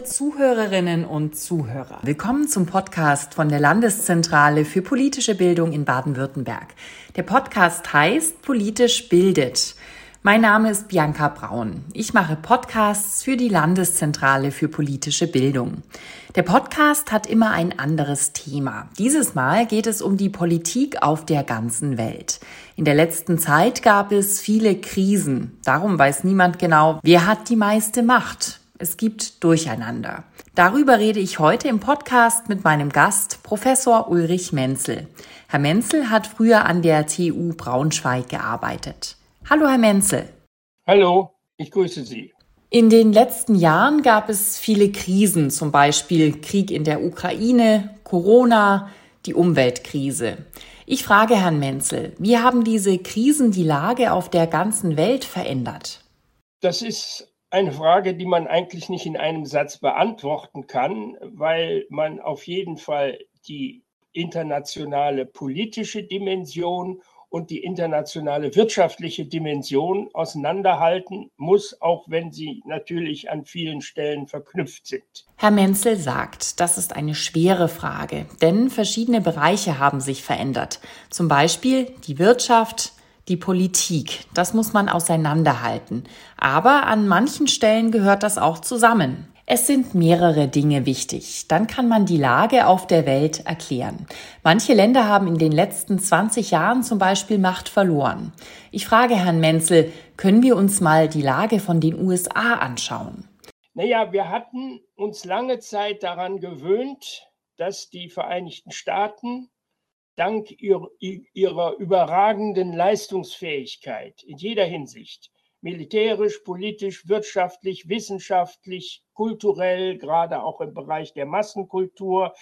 Zuhörerinnen und Zuhörer, willkommen zum Podcast von der Landeszentrale für politische Bildung in Baden-Württemberg. Der Podcast heißt Politisch bildet. Mein Name ist Bianca Braun. Ich mache Podcasts für die Landeszentrale für politische Bildung. Der Podcast hat immer ein anderes Thema. Dieses Mal geht es um die Politik auf der ganzen Welt. In der letzten Zeit gab es viele Krisen. Darum weiß niemand genau, wer hat die meiste Macht. Es gibt Durcheinander. Darüber rede ich heute im Podcast mit meinem Gast, Professor Ulrich Menzel. Herr Menzel hat früher an der TU Braunschweig gearbeitet. Hallo, Herr Menzel. Hallo, ich grüße Sie. In den letzten Jahren gab es viele Krisen, zum Beispiel Krieg in der Ukraine, Corona, die Umweltkrise. Ich frage Herrn Menzel, wie haben diese Krisen die Lage auf der ganzen Welt verändert? Das ist eine Frage, die man eigentlich nicht in einem Satz beantworten kann, weil man auf jeden Fall die internationale politische Dimension und die internationale wirtschaftliche Dimension auseinanderhalten muss, auch wenn sie natürlich an vielen Stellen verknüpft sind. Herr Menzel sagt, das ist eine schwere Frage, denn verschiedene Bereiche haben sich verändert. Zum Beispiel die Wirtschaft, die Politik. Das muss man auseinanderhalten. Aber an manchen Stellen gehört das auch zusammen. Es sind mehrere Dinge wichtig. Dann kann man die Lage auf der Welt erklären. Manche Länder haben in den letzten 20 Jahren zum Beispiel Macht verloren. Ich frage Herrn Menzel, können wir uns mal die Lage von den USA anschauen? Naja, wir hatten uns lange Zeit daran gewöhnt, dass die Vereinigten Staaten dank ihrer, ihrer überragenden Leistungsfähigkeit in jeder Hinsicht militärisch, politisch, wirtschaftlich, wissenschaftlich, kulturell, gerade auch im Bereich der Massenkultur,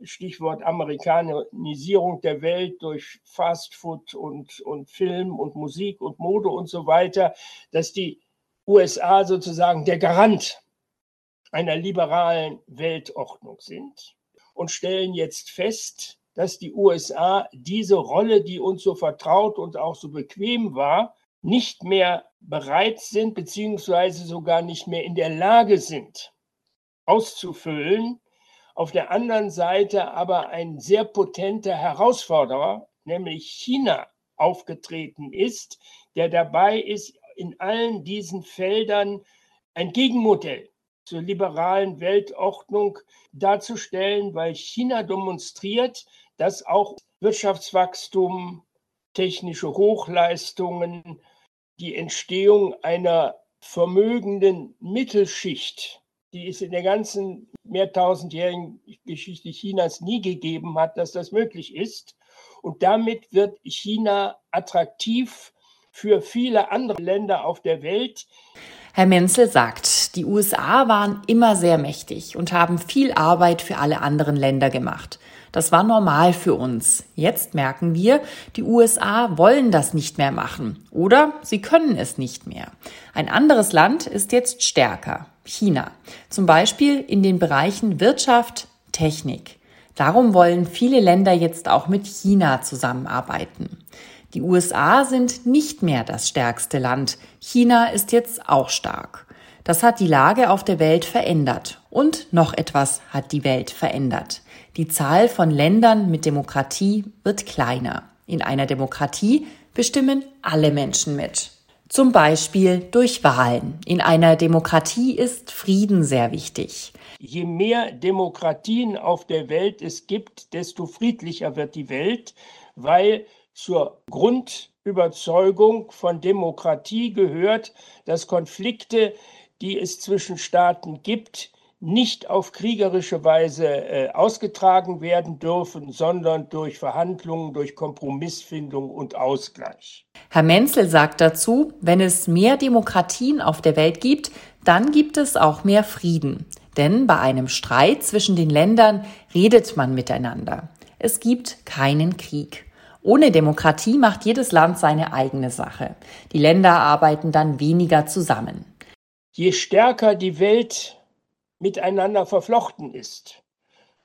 Stichwort Amerikanisierung der Welt durch Fastfood und, und Film und Musik und Mode und so weiter, dass die USA sozusagen der Garant einer liberalen Weltordnung sind und stellen jetzt fest, dass die USA diese Rolle, die uns so vertraut und auch so bequem war, nicht mehr bereit sind, beziehungsweise sogar nicht mehr in der Lage sind, auszufüllen. Auf der anderen Seite aber ein sehr potenter Herausforderer, nämlich China, aufgetreten ist, der dabei ist, in allen diesen Feldern ein Gegenmodell zur liberalen Weltordnung darzustellen, weil China demonstriert, dass auch Wirtschaftswachstum, technische Hochleistungen, die Entstehung einer vermögenden Mittelschicht, die es in der ganzen mehrtausendjährigen Geschichte Chinas nie gegeben hat, dass das möglich ist. Und damit wird China attraktiv für viele andere Länder auf der Welt. Herr Menzel sagt, die USA waren immer sehr mächtig und haben viel Arbeit für alle anderen Länder gemacht. Das war normal für uns. Jetzt merken wir, die USA wollen das nicht mehr machen oder sie können es nicht mehr. Ein anderes Land ist jetzt stärker, China. Zum Beispiel in den Bereichen Wirtschaft, Technik. Darum wollen viele Länder jetzt auch mit China zusammenarbeiten. Die USA sind nicht mehr das stärkste Land. China ist jetzt auch stark. Das hat die Lage auf der Welt verändert. Und noch etwas hat die Welt verändert. Die Zahl von Ländern mit Demokratie wird kleiner. In einer Demokratie bestimmen alle Menschen mit. Zum Beispiel durch Wahlen. In einer Demokratie ist Frieden sehr wichtig. Je mehr Demokratien auf der Welt es gibt, desto friedlicher wird die Welt, weil zur Grundüberzeugung von Demokratie gehört, dass Konflikte, die es zwischen Staaten gibt, nicht auf kriegerische Weise äh, ausgetragen werden dürfen, sondern durch Verhandlungen, durch Kompromissfindung und Ausgleich. Herr Menzel sagt dazu, wenn es mehr Demokratien auf der Welt gibt, dann gibt es auch mehr Frieden. Denn bei einem Streit zwischen den Ländern redet man miteinander. Es gibt keinen Krieg. Ohne Demokratie macht jedes Land seine eigene Sache. Die Länder arbeiten dann weniger zusammen. Je stärker die Welt miteinander verflochten ist,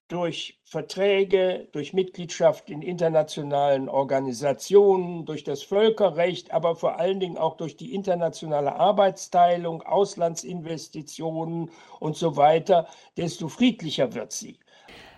durch Verträge, durch Mitgliedschaft in internationalen Organisationen, durch das Völkerrecht, aber vor allen Dingen auch durch die internationale Arbeitsteilung, Auslandsinvestitionen und so weiter, desto friedlicher wird sie.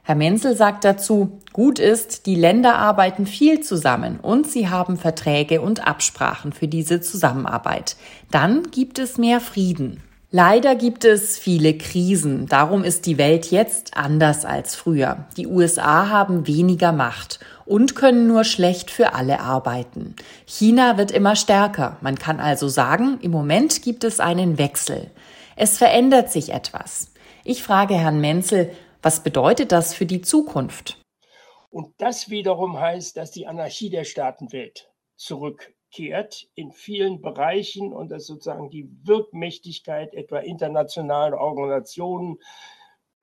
Herr Menzel sagt dazu, gut ist, die Länder arbeiten viel zusammen und sie haben Verträge und Absprachen für diese Zusammenarbeit. Dann gibt es mehr Frieden. Leider gibt es viele Krisen. Darum ist die Welt jetzt anders als früher. Die USA haben weniger Macht und können nur schlecht für alle arbeiten. China wird immer stärker. Man kann also sagen, im Moment gibt es einen Wechsel. Es verändert sich etwas. Ich frage Herrn Menzel, was bedeutet das für die Zukunft? Und das wiederum heißt, dass die Anarchie der Staatenwelt zurück kehrt in vielen Bereichen und dass sozusagen die Wirkmächtigkeit etwa internationalen Organisationen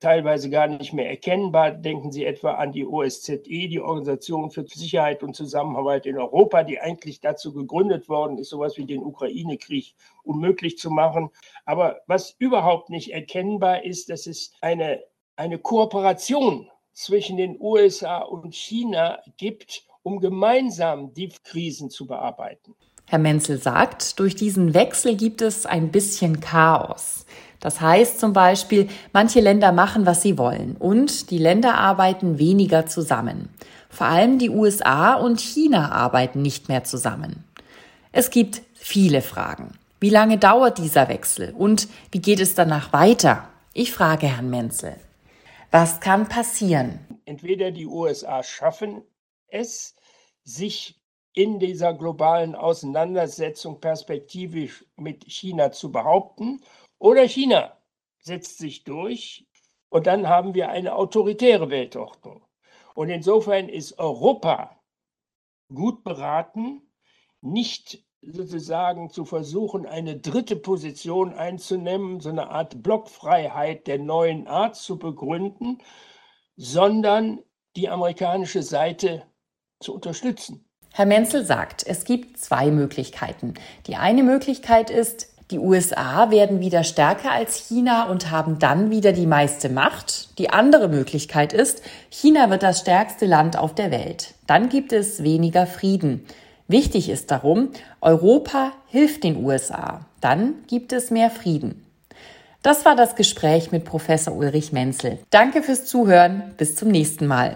teilweise gar nicht mehr erkennbar. Denken Sie etwa an die OSZE, die Organisation für Sicherheit und Zusammenarbeit in Europa, die eigentlich dazu gegründet worden ist, sowas wie den Ukraine-Krieg unmöglich zu machen. Aber was überhaupt nicht erkennbar ist, dass es eine, eine Kooperation zwischen den USA und China gibt, um gemeinsam die Krisen zu bearbeiten. Herr Menzel sagt, durch diesen Wechsel gibt es ein bisschen Chaos. Das heißt zum Beispiel, manche Länder machen, was sie wollen und die Länder arbeiten weniger zusammen. Vor allem die USA und China arbeiten nicht mehr zusammen. Es gibt viele Fragen. Wie lange dauert dieser Wechsel und wie geht es danach weiter? Ich frage Herrn Menzel. Was kann passieren? Entweder die USA schaffen es, sich in dieser globalen Auseinandersetzung perspektivisch mit China zu behaupten. Oder China setzt sich durch und dann haben wir eine autoritäre Weltordnung. Und insofern ist Europa gut beraten, nicht sozusagen zu versuchen, eine dritte Position einzunehmen, so eine Art Blockfreiheit der neuen Art zu begründen, sondern die amerikanische Seite zu unterstützen. Herr Menzel sagt, es gibt zwei Möglichkeiten. Die eine Möglichkeit ist, die USA werden wieder stärker als China und haben dann wieder die meiste Macht. Die andere Möglichkeit ist, China wird das stärkste Land auf der Welt. Dann gibt es weniger Frieden. Wichtig ist darum, Europa hilft den USA. Dann gibt es mehr Frieden. Das war das Gespräch mit Professor Ulrich Menzel. Danke fürs Zuhören. Bis zum nächsten Mal.